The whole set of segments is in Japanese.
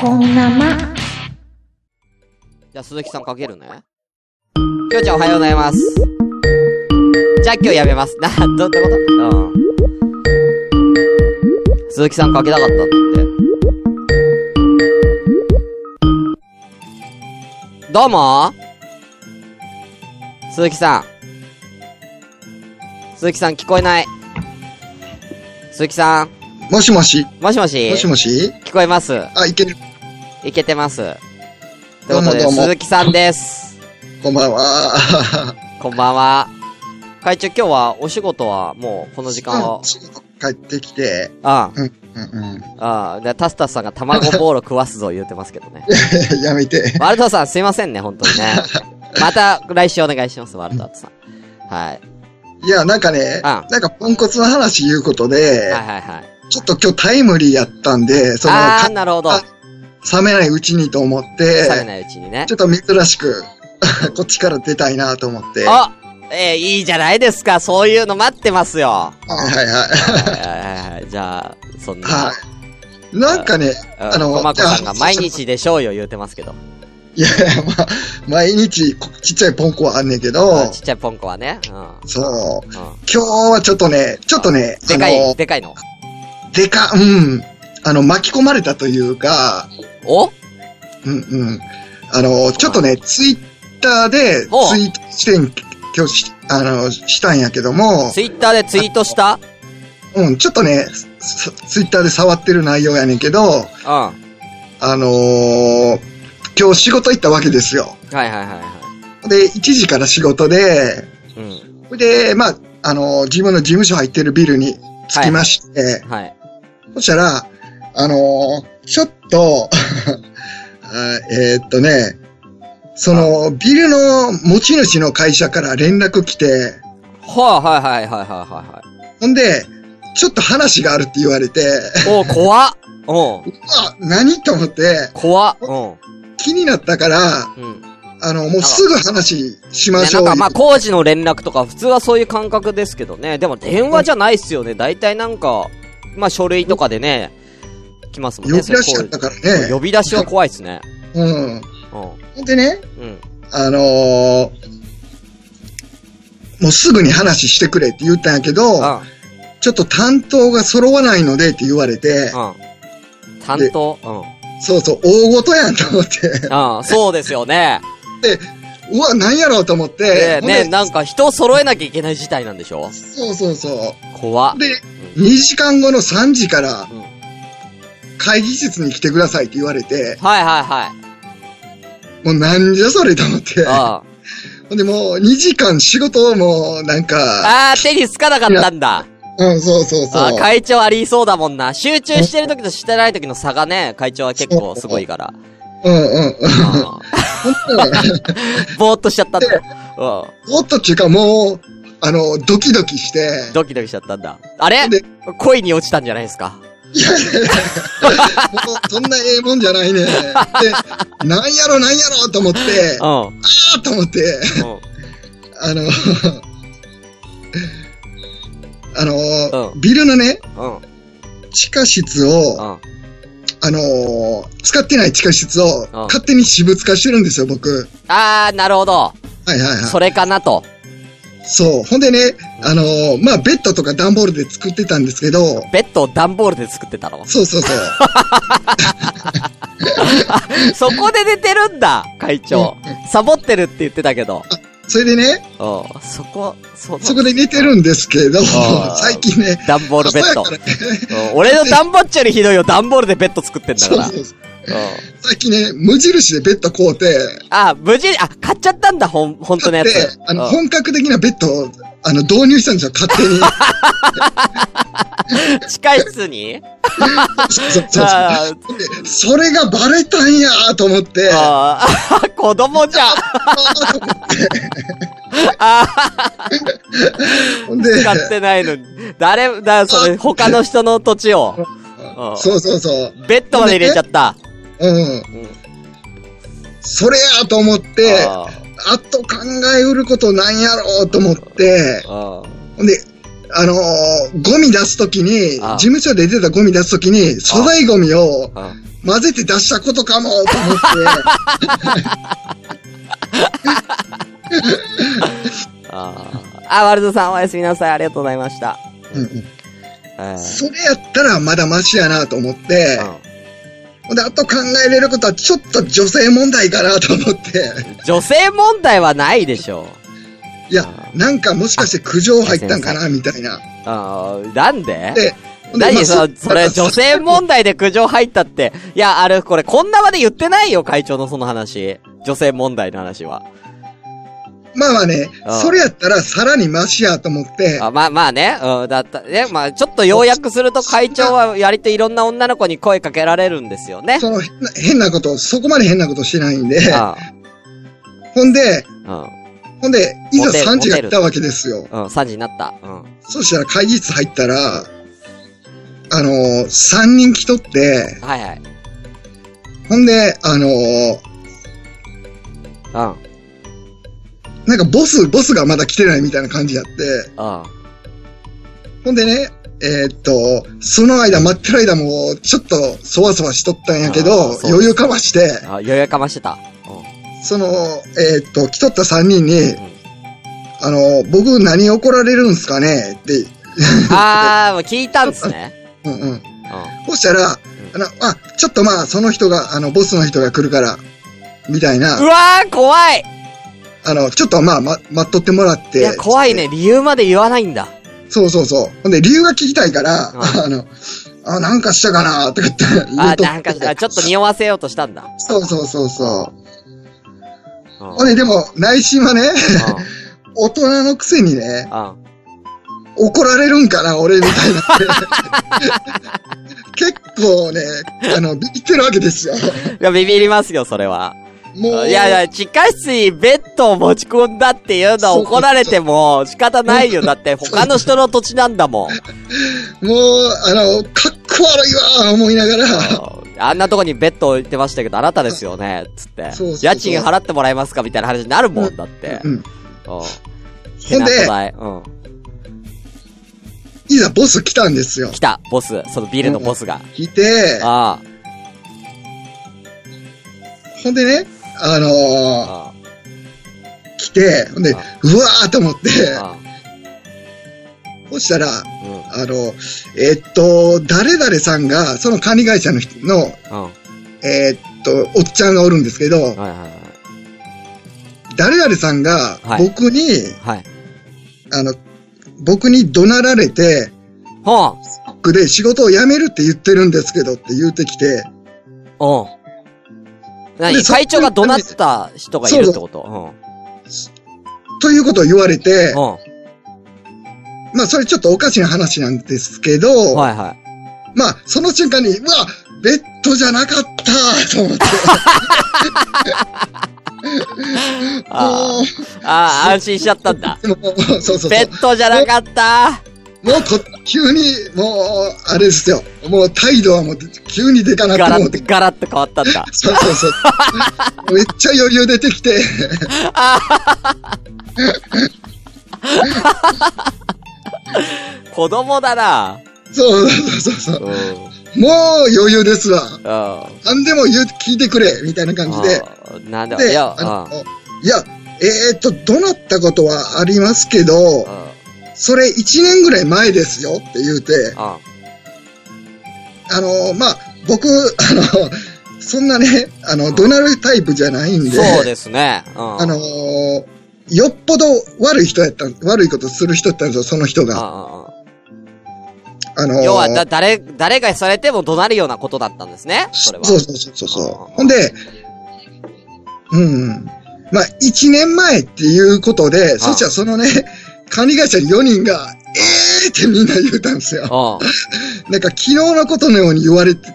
こんなま。じゃあ、鈴木さんかけるね。きょうちゃんおはようございます。じゃあ今日やめます。な、ど、どういうこと？うん。鈴木さんかけたかったんだって。どうも鈴木さん。鈴木さん聞こえない。鈴木さん。もしもし？もしもしもしもし？聞こえます？あ、いける。いけてます。どうもどうも鈴木さんです。こんばんは。こんばんは。会長、今日はお仕事はもうこの時間は？うん、仕事帰ってきて、あうん、うん、あ、ああ、で、タスタスさんが卵ボーロ食わすぞ言ってますけどね。うん。やめて。ワルトさんすいませんね、本当にね。また来週お願いします、ワルトさん。はい。いや、なんかね、あなんかポンコツの話言うことで、はいはいはい。ちょっと今日タイムリーやったんで、その、あなるほど。あ冷めないうちにと思って、冷めないうちにねちょ。っと珍しく、こっちから出たいなと思って。あえー、いいじゃないですか。そういうの待ってますよ。はいはいははいはいはい。じゃあ、そんい。な。はい。なんかね、あのまこさんがあ毎日でしょうよ言うてますけど。いやいや、まあ、毎日こちっちゃいポンコはあんねんけあどち、っちゃいポンコはね。うん。そう。うん。今日はちょっとね、ちょっとね、でかい、でかいの？でか、うん。あの、巻き込まれたというか、お？うんうん。あの、ちょっとね、ツイッターでおツイートしてん、今日し、あの、したんやけども、ツイッターでツイートした？うん、ちょっとね、ツツイッターで触ってる内容やねんけど、うん。はあのー今日仕事行ったわけですよ。いはいはいはで、1時から仕事で、い。うん。で、まあ、あのー自分の事務所入ってるビルに着きまして、はい。そしたら、あのーちょっと、あえーっとね、その、ビルの持ち主の会社から連絡来て、はいはいはいはいはいはほんで、ちょっと話があるって言われて。お怖っ。うん。あ、何と思って、怖っ。うん。気になったから、うん。あの、もうすぐ話しまね、しょうんなかまあ工事の連絡とか普通はそういう感覚ですけどね。でも電話じゃないっすよね。大体なんか、まあ書類とかでね、来ますもんね。呼び出しちゃったからね。呼び出しは怖いっすね。うん。うほんでね、ん。うん。あのーもうすぐに話してくれって言ったんやけど、うん。ちょっと担当が揃わないのでって言われて、うん。担当？うん。そうそう、大事やんと思って。ああ、そうですよね。うわ、なんやろうと思って。で、ほんでね、なんか人を揃えなきゃいけない事態なんでしょ？そうそうそ怖っう。。で、2時間後の3時からうん、会議室に来てくださいって言われて、はいはいはい。もうなんじゃそれと思って。あほんでもう2時間仕事もなんか、あ。ああ、手につかなかったんだ。うん、そうそうそう。あー会長ありそうだもんな。集中してる時としてない時の差がね、会長は結構すごいから。うんうんうん。あー ぼーっとしちゃったんだ。うおっとっていうかもう、あの、ドキドキしてん。、ドキドキしちゃったんだ。あれ？で恋に落ちたんじゃないですか？いやいやいやそんなええもんじゃないね。で、なんやろなんやろと思って、うん。あーと思って、うん。あの、あの、うんビルのね、うん。地下室を、うん。あの使ってない地下室をうん勝手に私物化してるんですよ、僕。あー、なるほど。はいはいはい。それかなと。そう。ほんでね、あのまあ、ベッドとか段ボールで作ってたんですけど、ベッドを段ボールで作ってたの？そうそうそう。そこで寝てるんだ、会長。サボってるって言ってたけど。それでね、うん。そこ、そそこで寝てるんですけどあー、最近ね、段ボールベッド。ねうん俺の段ボッチよりひどいよ、段ボールでベッド作ってんだから。そうそうそううん最近ね、無印でベッド買うて、あ、無事、あ、買っちゃったんだ、ほん、ほんとのやつ。で、あの、うん本格的なベッドを、あの、導入したんですよ、勝手に。地下室に？そうそうそうあーでそれがバレたんやと思って、あー 子供じゃん。あで、使ってないのに。誰、だ、それ、他の人の土地を。うんそうそうそう。ベッドまで入れちゃった。うん。うんそれやと思って、ああと考えうることなんやろうと思って、ほんで、あのーゴミ出すときに、事務所で出たゴミ出すときに、粗大ゴミをうん。混ぜて出したことかも、と思って。あーあ、ワルドさんおやすみなさい。ありがとうございました。うんうんえーそれやったらまだマシやなと思って、うで、あと考えれることはちょっと女性問題かなと思って、ん女性問題はないでしょう。いや、なんかもしかして苦情入ったんかな、みたいな。あーなんで？で、ほんでまあ何そ、それ、女性問題で苦情入ったって。いや、あれ、これ、こんなまで言ってないよ、会長のその話。女性問題の話は。まあまあねそれやったらさらにマシやと思って、あまあまあね、うん、だった、ね、まあ、ちょっと要約すると会長は割といろんな女の子に声かけられるんですよね。その変な変なこと、そこまで変なことしないんで、あほんで、あほんで、いざモテる3時が来たわけですよ。うん、うん、3時になった。うん。そしたら会議室入ったら、あのー、3人来とって、はいはい。ほんで、あのー、うん。うん。なんかボス、ボスがまだ来てないみたいな感じやって、ほんでね、えーっと、その間待ってる間も、ちょっとそわそわしとったんやけど余裕かまして、あ、余裕かましてた。うその、えーっと、来とった3人に、ん。あの、僕何怒られるんすかね？って、あー、もう聞いたんですね。うんうん。うん。そしたら、あの、あ、ちょっとまあ、その人が、あの、ボスの人が来るから、みたいうな、わー、怖いあの、ちょっとまあ、ま、待っとってもらって。いや、怖いね。理由まで言わないんだ。そうそうそう。ほんで、理由が聞きたいから、うんあの、あ、なんかしたかなとか言って言うあ、なんか、あちょっと匂わせようとしたんだ。そうそうそうそう。うん。ほんで、でも、内心はね、大人のくせにね。怒られるんかな、俺みたいな。結構ね、あの、ビビってるわけですよ。いや、ビビりますよ、それは。もう、いやいや、地下室にベッドを持ち込んだっていうのは怒られても仕方ないよ。だって他の人の土地なんだもん。もう、あの、かっこ悪いわ、思いながら、あんなとこにベッド置いてましたけど、あなたですよね、つってそうそう。そう家賃払ってもらえますかみたいな話になるもんだって。うん。うん。ほんで、代。うん。いざボス来たんですよ来。た、ボス。そのビルのボスが。来て、あほんでね、あのあ。ー、あ来て、ほんで、あうわーと思って、あ。そしたら、うん。あの、えっと、誰々さんが、その管理会社の人の、うん。えっと、おっちゃんがおるんですけど、はいはいはい。誰々さんがはい僕に、はい。あの、僕に怒鳴られて、ほん。僕で仕事を辞めるって言ってるんですけどって言うてきて、うん。何会長が怒鳴った人がいるってこと？ということを言われて。まあそれちょっとおかしな話なんですけど、はいはい。まあその瞬間に、うわベッドじゃなかったと思って、あ あ、安心しちゃったんだ。もうそうそうそう。ベッドじゃなかった。もうこ、急に、もう、あれですよ。もう態度はもう、急にでかなって思ってガラッと、。変わったんだ。そうそうそう。めっちゃ余裕出てきて、子供だな。そうそうそうそうう。ん。もう余裕ですわ。あ何でも言う、聞いてくれ、みたいな感じで。あなんだ、いで、や、いや、えーっと、怒鳴ったことはありますけど。それ1年ぐらい前ですよって言うて、うん。あの、まあ、僕、あの、そんなね、あの、怒鳴るタイプじゃないんで、そうですね。うん。あのーよっぽど悪い人やった、悪いことする人やったんですよ、その人が。うんうんうんあのー要は、だ、誰、誰がされても怒鳴るようなことだったんですね。それは。そうそうそうそうそう。ほんで、うん。まあ、一年前っていうことで、そしたらそのね、管理会社に4人が、えーってみんな言うたんですよ。うん。なんか昨日のことのように言われて、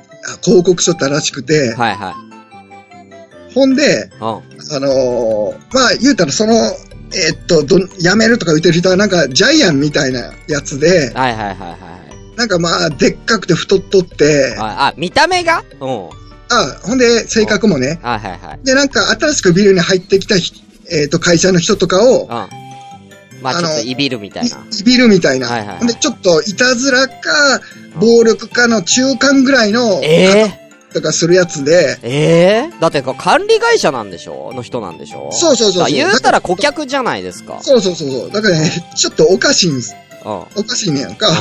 報告しとったらしくて、はいはい。ほんで、うん。あのーまあ、言うたらその、えーっと、ど、辞めるとか言ってる人はなんかジャイアンみたいなやつで、はいはいはいはい。なんかまあ、でっかくて太っとって、あ、あ見た目が？うん。はあ、ほんで、性格もね。いはいはい。で、なんか新しくビルに入ってきたひ、えっ、と、会社の人とかを、うん。まあちょっといびるみたいな。いびるみたいな。はいはいはいで、ちょっと、いたずらか、暴力かの中間ぐらいの、ええとかするやつで、ええだって管理会社なんでしょ？の人なんでしょ？そうそうそうそうあ言うたら顧客じゃないですか。そうそうそうそう。だからね、ちょっとおかしいんです。うん。うんおかしいねやんうか。ん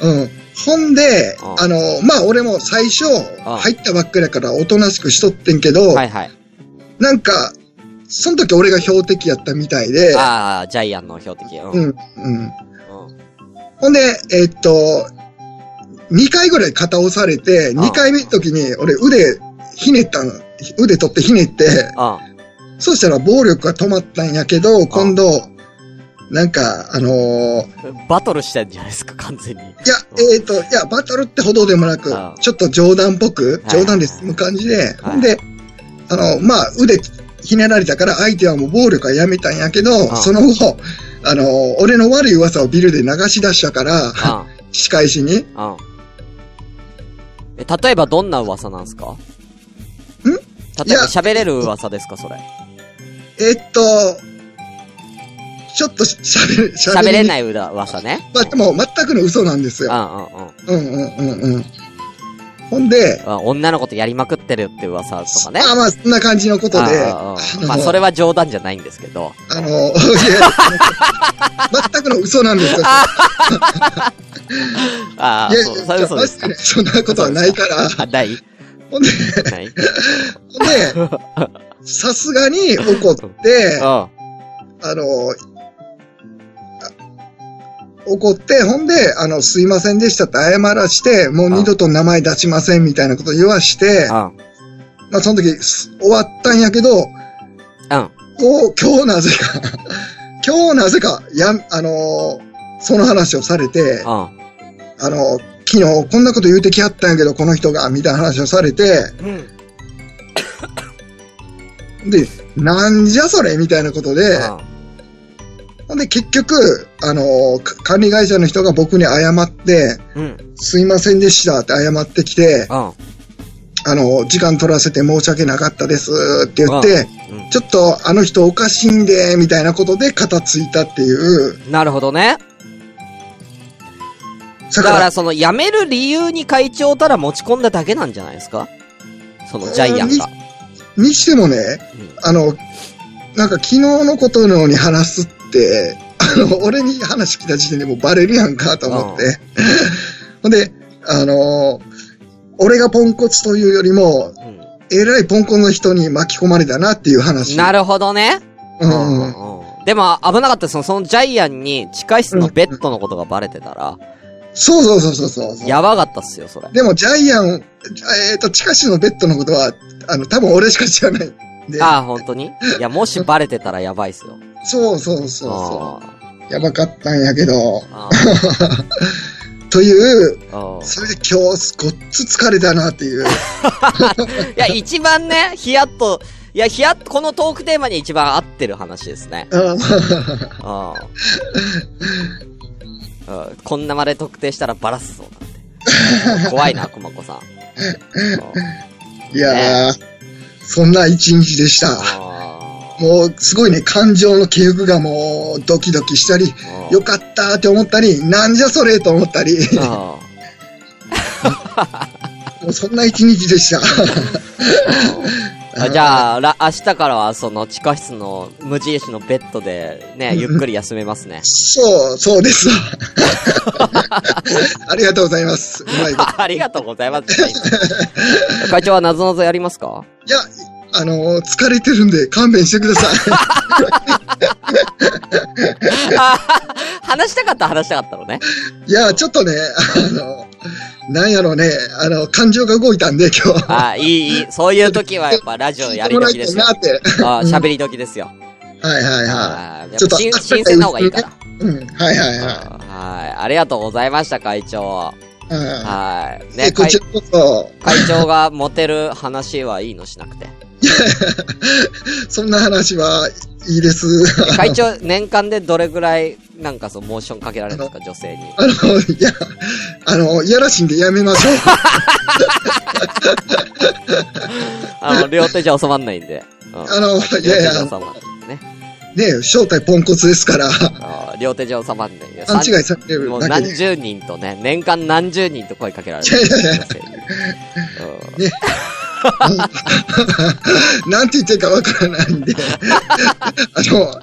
うん。ほんで、うんあの、まあ、俺も最初、入ったばっかりだからおとなしくしとってんけど、はいはい。なんか、その時俺が標的やったみたいで、ああ、ジャイアンの標的。うん。うん、うん。うん。ほんで、えっと、2回ぐらい肩押されて、ん2回目の時に俺腕ひねったの。腕取ってひねって、あそしたら暴力が止まったんやけど、今度、なんか、あのーバトルしてんじゃないですか、完全に。いや、えっ、と、いや、バトルってほどでもなくあ、ちょっと冗談っぽく、はい冗談で済む感じで、はいほんで、あの、まあ、腕ひねられたから相手はもう暴力はやめたんやけど、あその後、あの、俺の悪い噂をビルで流し出したから、あ仕返しに。え、例えばどんな噂なんすか？ん？例えば喋れる噂ですか、それ？えっと、ちょっと喋れ、い。喋れない噂ね。まあ、でも全くの嘘なんですうんよ。うんうん。うんうんうんうん。ほんで、あ女の子とやりまくってるって噂とかね。まあまあ、そんな感じのことで、ああああまあ、それは冗談じゃないんですけど。あの、いや全くの嘘なんですよ。あ あ、いやそう、そうですかそんなことはないから。あ、ないほんで、ないほんで、さすがに怒って、うん。あの、あ怒って、ほんで、あの、すいませんでしたって謝らして、もう二度と名前出しませんみたいなこと言わして、うん。まあその時す終わったんやけど、うん。お今日なぜか、今日なぜか、や、あのその話をされて、うん。あの、昨日こんなこと言うてきはったんやけど、この人が、みたいな話をされて、うん。で、なんじゃそれみたいなことで、ほんで結局、あの、か管理会社の人が僕に謝って、うん。うん。すいませんでしたって謝ってきて、うん。あの、時間取らせて申し訳なかったですって言って、うん。ちょっとあの人おかしいんで、みたいなことで肩ついたっていう、なるほどね。だか、だからら、その、辞める理由に会長たら持ち込んだだけなんじゃないですか？その、ジャイアンが。にしてもね、うんあの、なんか昨日のことのように話すって、あの、俺に話聞いた時点でもうバレるやんかと思って。ほんで、あの、俺がポンコツというよりも、うん。えらいポンコツの人に巻き込まれたなっていう話。なるほどね。う。うんんうん。でも、危なかったその、そのジャイアンに地下室のベッドのことがバレてたら、そうそうそうそうそう。やばかったっすよ、それ。でもジャイアン、えっ、と、地下室のベッドのことは、あの、多分俺しか知らないんで。ああ、本当に？いや、もしバレてたらやばいっすよ。そうそうそうそう。やばかったんやけど、あ という、それで今日、ごっつ疲れたなっていう。いや、一番ね、ヒヤッと、いや、ヒヤッと、このトークテーマに一番合ってる話ですね。こんなまで特定したらバラすぞ、なんて。怖いな、コマコさん。いやー、そんな一日でした。あもう、すごいね、感情の起伏がもう、ドキドキしたり、あよかったって思ったり、なんじゃそれと思ったり、あもうそんな一日でした。あじゃあ、ら、明日からはその地下室の無印のベッドでね、ゆっくり休めますね。そう、そうですわ。ありがとうございます。うまい。ありがとうございます。会長はなぞなぞやりますか？いや、あのー疲れてるんで勘弁してくださあ話したかった話したかったのね。い。いや、ちょっとね、あの、なんやろうね、あの、感情が動いたんで、今日。あいい、いい。そういう時はやっぱラジオやり時ですよ。聞いてもらいたいなって。あ喋り時ですよ。はいはいはあやっちょっとぱ新新鮮な方がいいから。い。うん、はいはいははい。ありがとうございました、会長。はい。えね、会長がモテる話はいいのしなくて。そんな話はいいです。え 会長、年間でどれぐらい、なんかそう、モーションかけられるんですか、女性に。あの、いや、あの、いやらしいんでやめましょう。あの、両手じゃ収まんないんで。うんあの、いやいや、収まんね。ね、正体ポンコツですから、両手上様んねん。勘違いされてるもう。何十人とね、年間何十人と声かけられる。いやいやいやうんね。なんて言ってるかわからないんで、あの、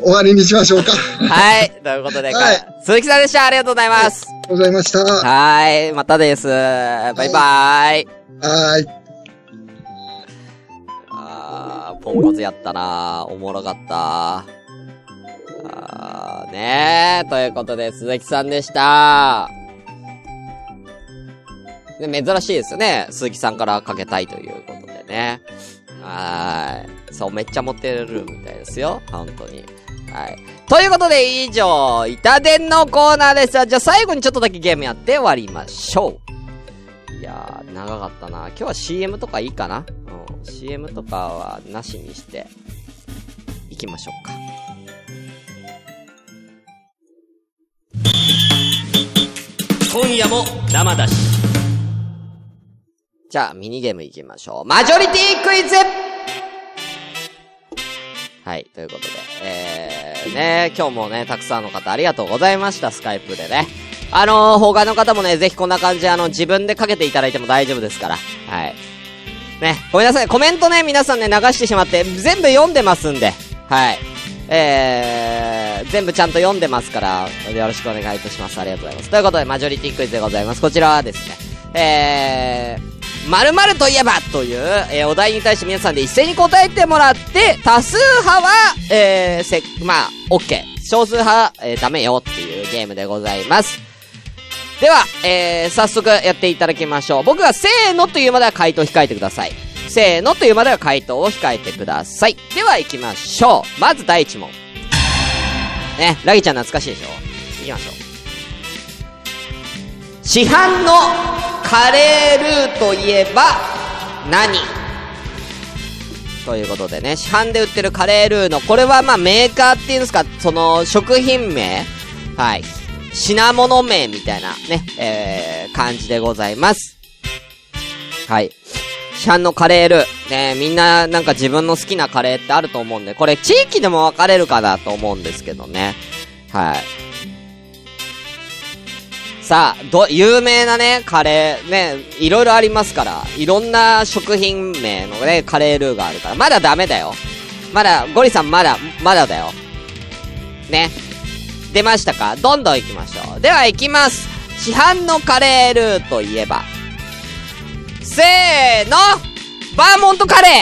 終わりにしましょうか。ありはい。ということで、はい鈴木さんでした。ありがとうございます。がとうございました。ははい。またです。バイバーイ。ーい。あー、ポンコツやったなおもろかった。あー、ねー。ということで、鈴木さんでした。で珍しいですよね。鈴木さんからかけたいということでね。はい。そう、めっちゃモテるみたいですよ。本当に。はい。ということで、以上、板伝のコーナーでした。じゃあ最後にちょっとだけゲームやって終わりましょう。いやー、長かったな。今日は CM とかいいかな？うん。CM とかはなしにして、行きましょうか。今夜も生だし。じゃあ、ミニゲーム行きましょう。マジョリティクイズはい、ということで、えー、ね、今日もね、たくさんの方ありがとうございました、スカイプでね。あのー、他の方もね、ぜひこんな感じで、あの、自分でかけていただいても大丈夫ですから。はい。ね、ごめんなさい、コメントね、皆さんね、流してしまって、全部読んでますんで、はい。えー、全部ちゃんと読んでますから、よろしくお願いいたします。ありがとうございます。ということで、マジョリティクイズでございます。こちらはですね、えー、〇〇といえばという、えー、お題に対して皆さんで一斉に答えてもらって、多数派は、えー、せ、まあ、OK。少数派、えー、ダメよっていうゲームでございます。では、えー、早速やっていただきましょう。僕がせーのというまでは回答控えてください。せーのというまでは回答を控えてください。では行きましょう。まず第一問。ね、ラギちゃん懐かしいでしょ？行きましょう。市販のカレールーといえば何？ということでね、市販で売ってるカレールーの、これはまあメーカーっていうんですか、その食品名？はい。品物名みたいなね、えー、感じでございます。はい。市販のカレールー。ねみんななんか自分の好きなカレーってあると思うんで、これ地域でも分かれるかなと思うんですけどね。はい。さ、ど、有名なね、カレー、ね、いろいろありますから、いろんな食品名のね、カレールーがあるから、まだダメだよ。まだ、ゴリさんまだ、まだだよ。ね。出ましたか？どんどん行きましょう。では行きます。市販のカレールーといえば、せーのバーモントカレー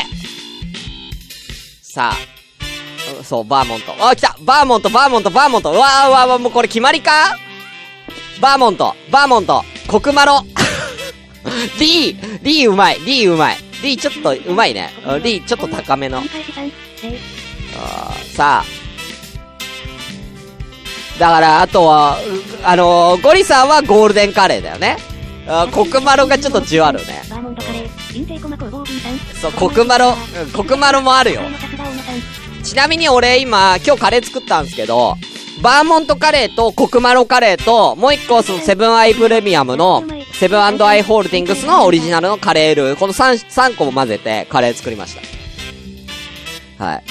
さあ、そう、バーモント。あ、来たバーモント、バーモント、バーモント。うわーうわーわーもうこれ決まりか？バーモント、バーモント、コクマロ。D、D うまい、D うまい。D ちょっとうまいね。うん D ちょっと高めの。あさあ。だから、あとは、あのーゴリさんはゴールデンカレーだよね。あコクマロがちょっとじわるね。そう、コクマロ、コクマロもあるよ。ちなみに俺今、今日カレー作ったんですけど、バーモントカレーとコクマロカレーと、もう一個そのセブンアイプレミアムの、セブンアイホールディングスのオリジナルのカレールー、この3、3個も混ぜてカレー作りました。はい。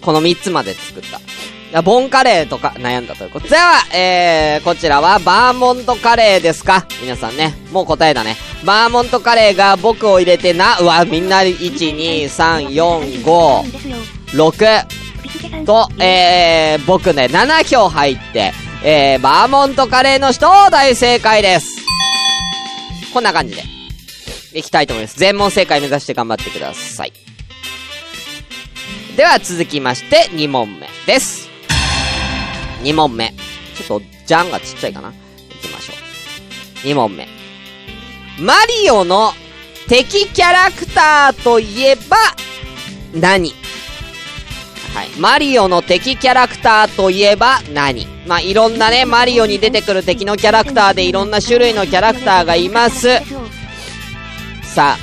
この3つまで作った。いや、ボンカレーとか悩んだということでは、えー、こちらはバーモントカレーですか？皆さんね、もう答えだね。バーモントカレーが僕を入れてな、うわ、みんな1、2、3、4、5、6、と、えー、僕ね、7票入って、えー、バーモントカレーの人、大正解です。こんな感じで、いきたいと思います。全問正解目指して頑張ってください。では続きまして、2問目です。2問目。ちょっと、ジャンがちっちゃいかな。いきましょう。2問目。マリオの敵キャラクターといえば、何はい。マリオの敵キャラクターといえば何？まあ、いろんなね、マリオに出てくる敵のキャラクターでいろんな種類のキャラクターがいます。さあ、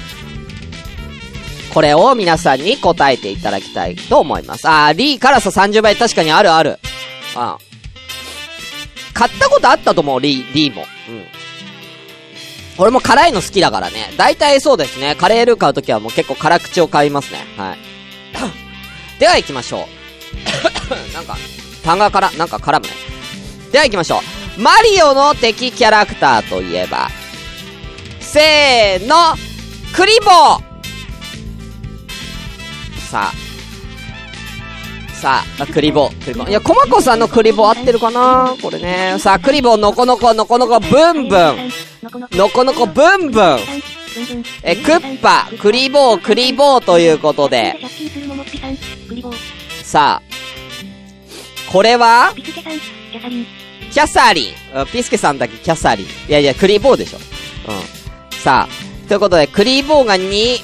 これを皆さんに答えていただきたいと思います。あー、リー辛さ30倍確かにあるある。あ買ったことあったと思う、リー、リーも。うん。俺も辛いの好きだからね。大体そうですね。カレールー買うときはもう結構辛口を買いますね。はい。では行きましょう。なんか、単がから、なんか絡むね。では行きましょう。マリオの敵キャラクターといえば、せーの、クリボーさあ。さあ、クリボー、クリボー。いや、コマコさんのクリボー合ってるかな？これね。さあ、クリボー、のこのこ、のこのこ、ブンブン。のこのこ、ブンブン。え、クッパ、クリボー、クリボーということで。さあ、これは、キャサリン。キャサリンピスケさんだけキャサリン。いやいや、クリーボーでしょ。うん。さあ、ということで、クリーボーが2、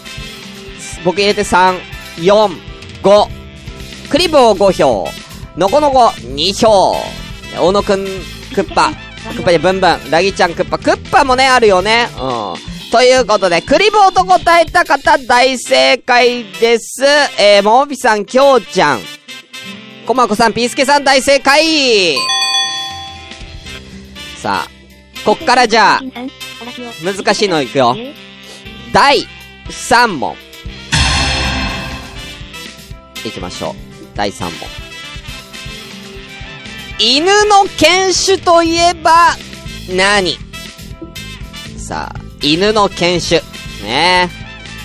僕入れて3、4、5。クリボー5票。のこのこ2票。大野くん、クッパ。クッパでブンブン。ラギちゃんクッパ。クッパもね、あるよね。うん。ということで、クリボーと答えた方大正解です。えー、ももぴさん、きょうちゃん。こまこさん、ピースケさん大正解さあ、こっからじゃあ、難しいのいくよ。第3問。いきましょう。第3問。犬の犬種といえば何、さあ、犬の犬種。ね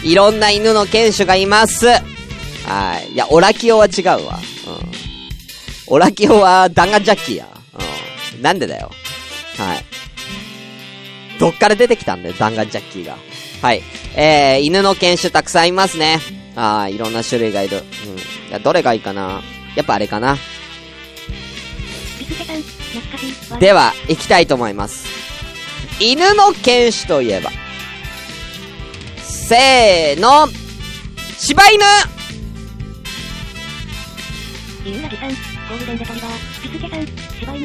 えいろんな犬の犬種がいます。はい。いや、オラキオは違うわ。オラキオはダンガジャッキーや。うん。なんでだよ。はい。どっから出てきたんだよ、ダンガジャッキーが。はい。えー、犬の犬種たくさんいますね。あー、いろんな種類がいる。うん。いや、どれがいいかなやっぱあれかな。では、行きたいと思います。犬の犬種といえば。せーの、柴犬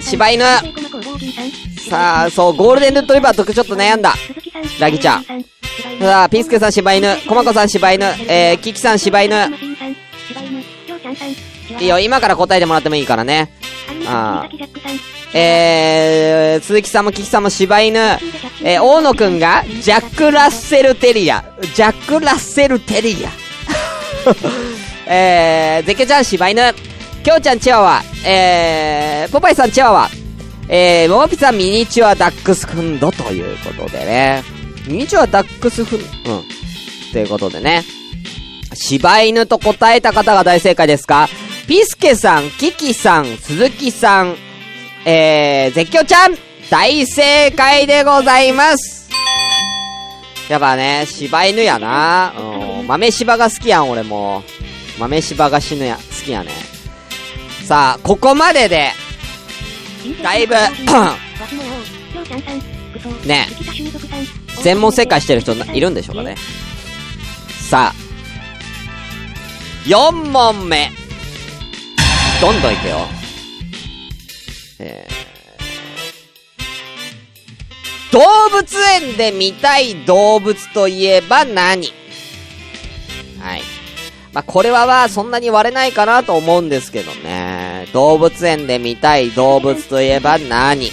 柴犬さあ、そう、ゴールデンレトリバーとちょっと悩んだ。ラギちゃん。さあ、ピースケさん柴犬、コマコさん柴犬、えー、キキさん柴犬。いいよ、今から答えてもらってもいいからね。あえー、鈴木さんもキキさんも柴犬。えー、大野くんが、ジャック・ラッセル・テリア。ジャック・ラッセル・テリア。えー、ゼケちゃん柴犬。きょうちゃんチワワ。えー、ポパイさんチワワ。えー、モモピさんミニチュアダックスフンドということでね。ミニチュアダックスフン、うん。ということでね。柴犬と答えた方が大正解ですか？ピスケさん、キキさん、鈴木さん、えー、絶叫ちゃん、大正解でございます。やっぱね、柴犬やな。うん、豆柴が好きやん、俺も。豆柴が死ぬや、好きやね。さあ、ここまでで、だいぶ、ね、全問正解してる人いるんでしょうかね。さあ、4問目。どんどんいくよ。えー、動物園で見たい動物といえば何？はい。まあ、これはまあ、そんなに割れないかなと思うんですけどね。動物園で見たい動物といえば何？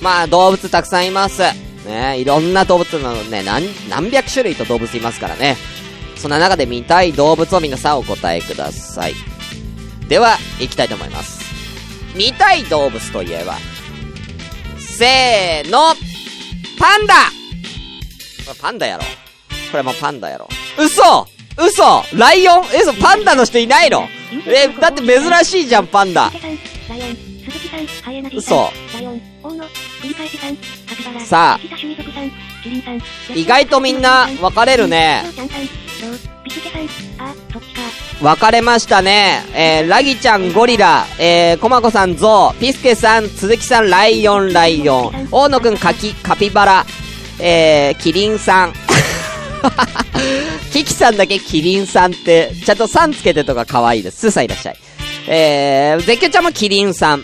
まあ、動物たくさんいます。ね、いろんな動物なのね、何、何百種類と動物いますからね。そんな中で見たい動物を皆さんお答えください。では、行きたいと思います。見たい動物といえば、せーの、パンダこれパンダやろ。これもパンダやろ。嘘嘘ライオン？え、そう、パンダの人いないの？え、だって珍しいじゃん、パンダ。嘘。さあ、意外とみんな分かれるね。分かれましたね。えー、ラギちゃんゴリラ、えー、コマコさんゾウ、ピスケさん、鈴木さんライオンライオン、大野くんカキ、カピバラ、えー、キリンさん。キキさんだけキリンさんって、ちゃんとさんつけてとか可愛いです。スーさんいらっしゃい。えー、絶叫ちゃんもキリンさん。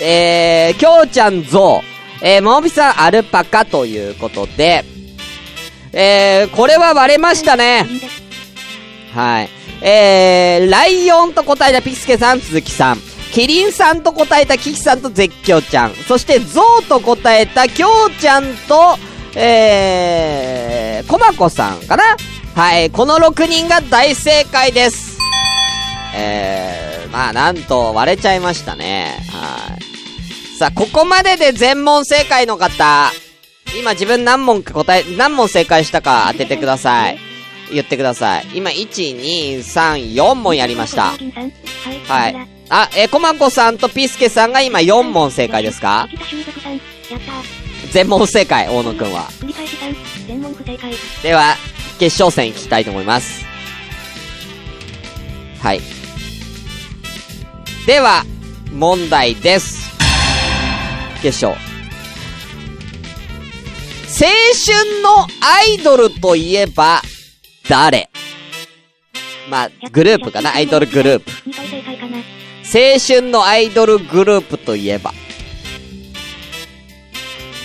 えー、きょうちゃんゾウ。えー、ももびさんアルパカということで、えー、これは割れましたね。はい。えー、ライオンと答えたピスケさん、鈴木さん。キリンさんと答えたキキさんと絶叫ちゃん。そしてゾウと答えたきょうちゃんと、えー、コマコさんかな？はい。この6人が大正解です。えー、まあなんと割れちゃいましたね。はい。さあ、ここまでで全問正解の方、今自分何問か答え、何問正解したか当ててください。言ってください。今、1、2、3、4問やりました。はい。あ、えー、コマコさんとピスケさんが今4問正解ですか？全問正解、大野くんは。では、決勝戦行きたいと思います。はい。では、問題です。決勝。青春のアイドルといえば、誰？まあ、グループかなアイドルグループ。青春のアイドルグループといえば。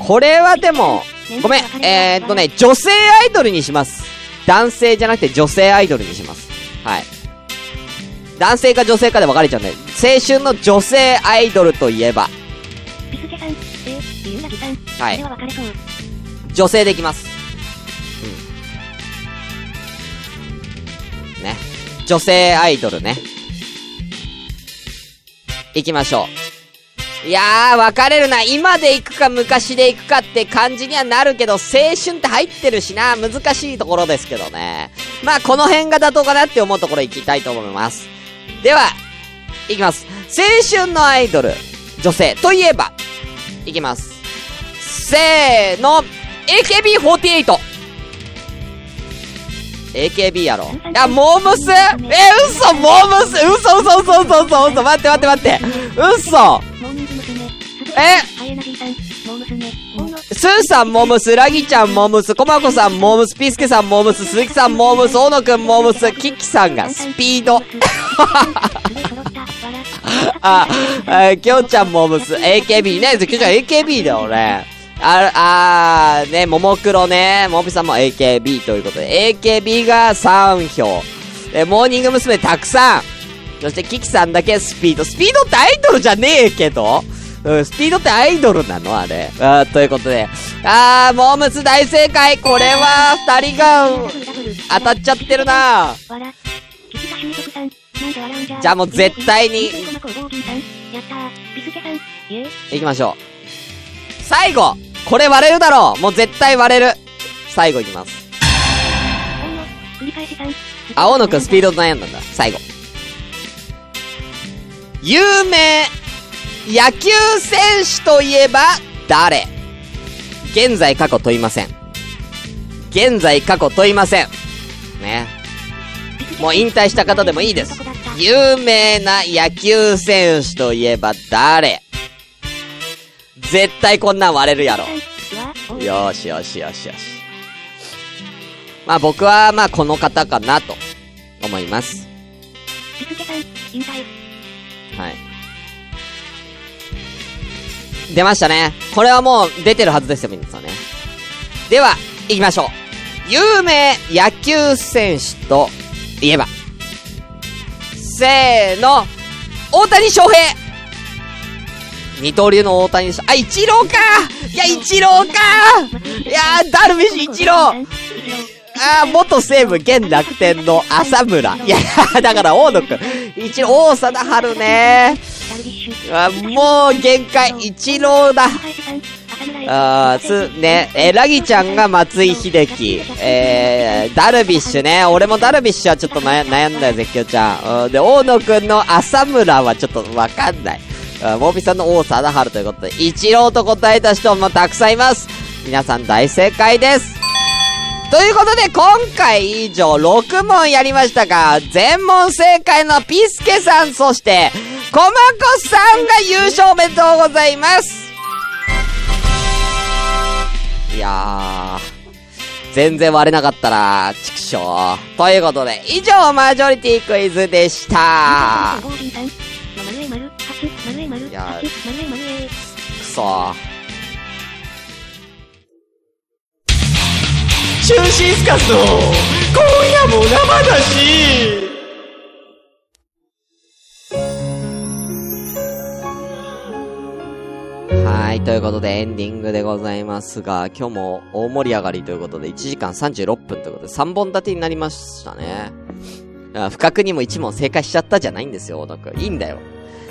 これはでも、ごめん、えー、っとね、女性アイドルにします。男性じゃなくて女性アイドルにします。はい。男性か女性かで分かれちゃうんで、青春の女性アイドルといえば、はい。女性でいきます。うん。ね。女性アイドルね。行きましょう。いやー、分かれるな。今で行くか昔で行くかって感じにはなるけど、青春って入ってるしな。難しいところですけどね。まあ、この辺が妥当かなって思うところ行きたいと思います。では、行きます。青春のアイドル、女性といえば、行きます。せーの、AKB48! AKB やろいや、モームスえ、嘘モームス嘘嘘嘘嘘嘘嘘待って待って待って嘘え？スーさんモムス、ラギちゃんモムス、コマコさんモムス、ピスケさんモムス、鈴木さんモムス、大野くんモムス、キキさんがスピード。あ、あ、きょうちゃんモムス、AKB ね、きょうちゃん AKB だよね。あ、あー、ね、ももクロね、もみさんも AKB ということで、AKB が3票。え、モーニング娘。たくさん。そして、キキさんだけスピード。スピードってアイドルじゃねえけどうん、スピードってアイドルなの？あれ。あーということで。あー、モームス大正解これは、二人が、当たっちゃってるなじゃ？あもう絶対に、行きましょう。最後これ割れるだろうもう絶対割れる最後いきます。青野くんスピードと悩んだんだ。最後。有名野球選手といえば誰？現在過去問いません。現在過去問いません。ね。もう引退した方でもいいです。有名な野球選手といえば誰？絶対こんなん割れるやろ。よしよしよしよし。まあ僕はまあこの方かなと思います。はい。出ましたね。これはもう出てるはずですよ、皆さんね。では、行きましょう。有名野球選手といえば。せーの、大谷翔平二刀流の大谷翔、あ、イチローかいや、イチローかいやー、ダルビッシュ、イチローあー、元西武、現楽天の浅村。いや、だから大野くん。一郎、大貞治ねあもう限界、一郎だ。あー、つ、ね、えーラギちゃんが松井秀喜。えー、ダルビッシュね。俺もダルビッシュはちょっと悩んだよ、絶叫ちゃん。で、大野くんの浅村はちょっとわかんない。モービーさんの王貞治ということで、一郎と答えた人もたくさんいます。皆さん大正解です。ということで、今回以上6問やりましたが、全問正解のピスケさん、そして、コマコさんが優勝おめでとうございます。いやー、全然割れなかったな、畜生。ということで、以上、マジョリティクイズでした。いやくそー。中心スカスの今夜も生だしはい、ということでエンディングでございますが、今日も大盛り上がりということで、1時間36分ということで、3本立てになりましたね。不覚にも1問正解しちゃったじゃないんですよ、小野くん。いいんだよ。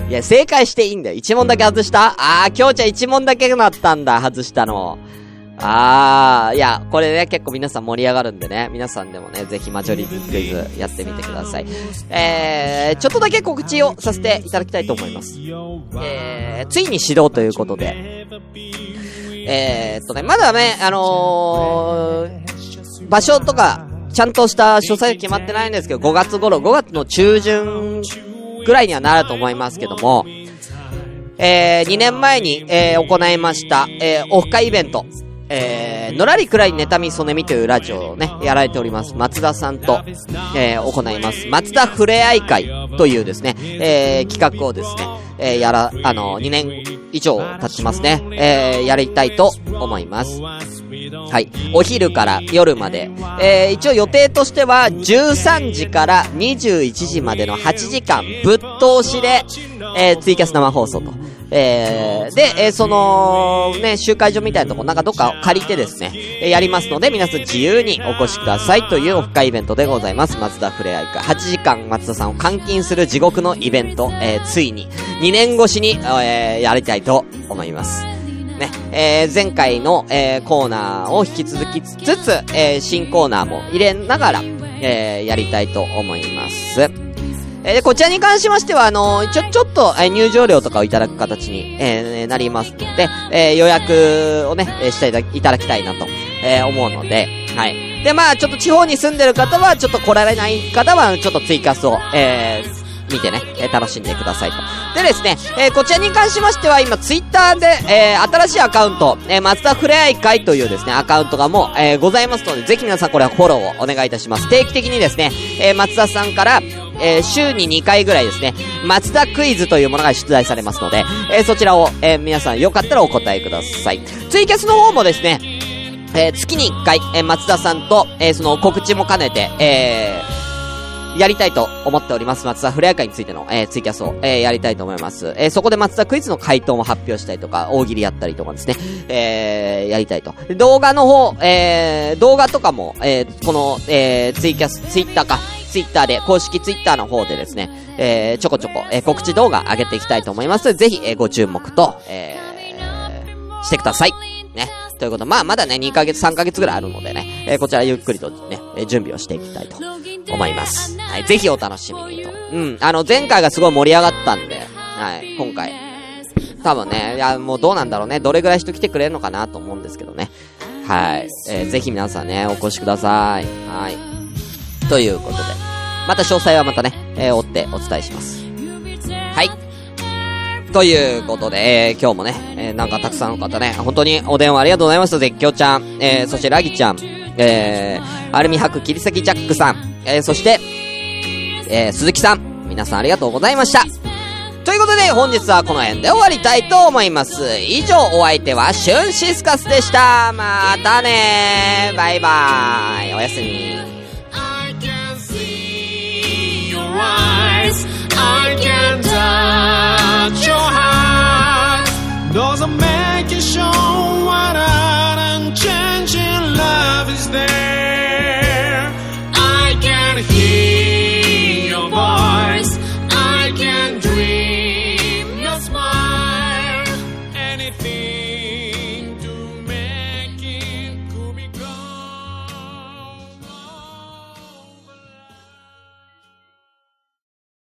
いや、正解していいんだよ。1問だけ外したあー、今日ちゃん1問だけなったんだ、外したの。あー、いや、これね、結構皆さん盛り上がるんでね、皆さんでもね、ぜひマジョリティクイズやってみてください。えー、ちょっとだけ告知をさせていただきたいと思います。えー、ついに始動ということで、えーっとね、まだね、あのー、場所とか、ちゃんとした詳細が決まってないんですけど、5月頃、5月の中旬ぐらいにはなると思いますけども、えー、2年前に、えー、行いました、えー、オフ会イベント、えー、のらりくらい妬みそねみというラジオをね、やられております、松田さんと、えー、行います、松田ふれあい会というですね、えー、企画をですね、えー、やら、あの、2年以上経ちますね、えー、やりたいと思います。はい。お昼から夜まで。えー、一応予定としては、13時から21時までの8時間、ぶっ通しで、えー、ツイキャス生放送と。えー、で、えー、その、ね、集会所みたいなとこ、なんかどっか借りてですね、えー、やりますので、皆さん自由にお越しくださいというオフ会イベントでございます。松田ふれあい会。8時間松田さんを監禁する地獄のイベント、えー、ついに、2年越しに、えー、やりたいと思います。ね、えー、前回の、えー、コーナーを引き続きつつ、えー、新コーナーも入れながら、えー、やりたいと思います。えー、こちらに関しましては、あのー、ちょ、ちょっと、えー、入場料とかをいただく形に、えー、なりますので、えー、予約をね、えー、していただきたいなと、えー、思うので、はい。で、まあ、ちょっと地方に住んでる方は、ちょっと来られない方は、ちょっとツイキャスを、えー、見てね、えー楽しんでくださいと。でですね、えーこちらに関しましては今ツイッターで、えー新しいアカウント、えー松田ふれあい会というですね、アカウントがもう、えーございますので、ぜひ皆さんこれはフォローをお願いいたします。定期的にですね、えー松田さんから、えー週に2回ぐらいですね、松田クイズというものが出題されますので、えーそちらを、えー皆さんよかったらお答えください。ツイキャスの方もですね、えー月に1回、えー松田さんと、えーその告知も兼ねて、えーやりたいと思っております。松田フレア会についての、えーツイキャスを、えーやりたいと思います。えーそこで松田クイズの回答も発表したりとか、大喜利やったりとかですね、えーやりたいと。動画の方、えー動画とかも、えーこの、えーツイキャス、ツイッターか、ツイッターで、公式ツイッターの方でですね、えーちょこちょこ、えー告知動画上げていきたいと思います。ぜひ、えーご注目と、えーしてください。ね。ということ、まあ、まだね、2ヶ月、3ヶ月ぐらいあるのでね、えーこちらゆっくりとね、えー準備をしていきたいと思います。はい、ぜひお楽しみにと。うん、あの、前回がすごい盛り上がったんで、はい、今回、多分ね、いや、もうどうなんだろうね、どれぐらい人来てくれるのかなと思うんですけどね。はい、えーぜひ皆さんね、お越しください。はい。ということで、また詳細はまたね、えー追ってお伝えします。はい。ということで、えー、今日もね、えー、なんかたくさんの方ね、本当にお電話ありがとうございました。絶叫ちゃん、えー、そしてラギちゃん、えー、アルミ箔切り裂きジャックさん、えー、そして、えー、鈴木さん、皆さんありがとうございました。ということで、本日はこの辺で終わりたいと思います。以上、お相手は、シュンシスカスでした。またねー。バイバーイ。おやすみ。Eyes. I can touch your heart. Doesn't make you show what an unchanging love is there.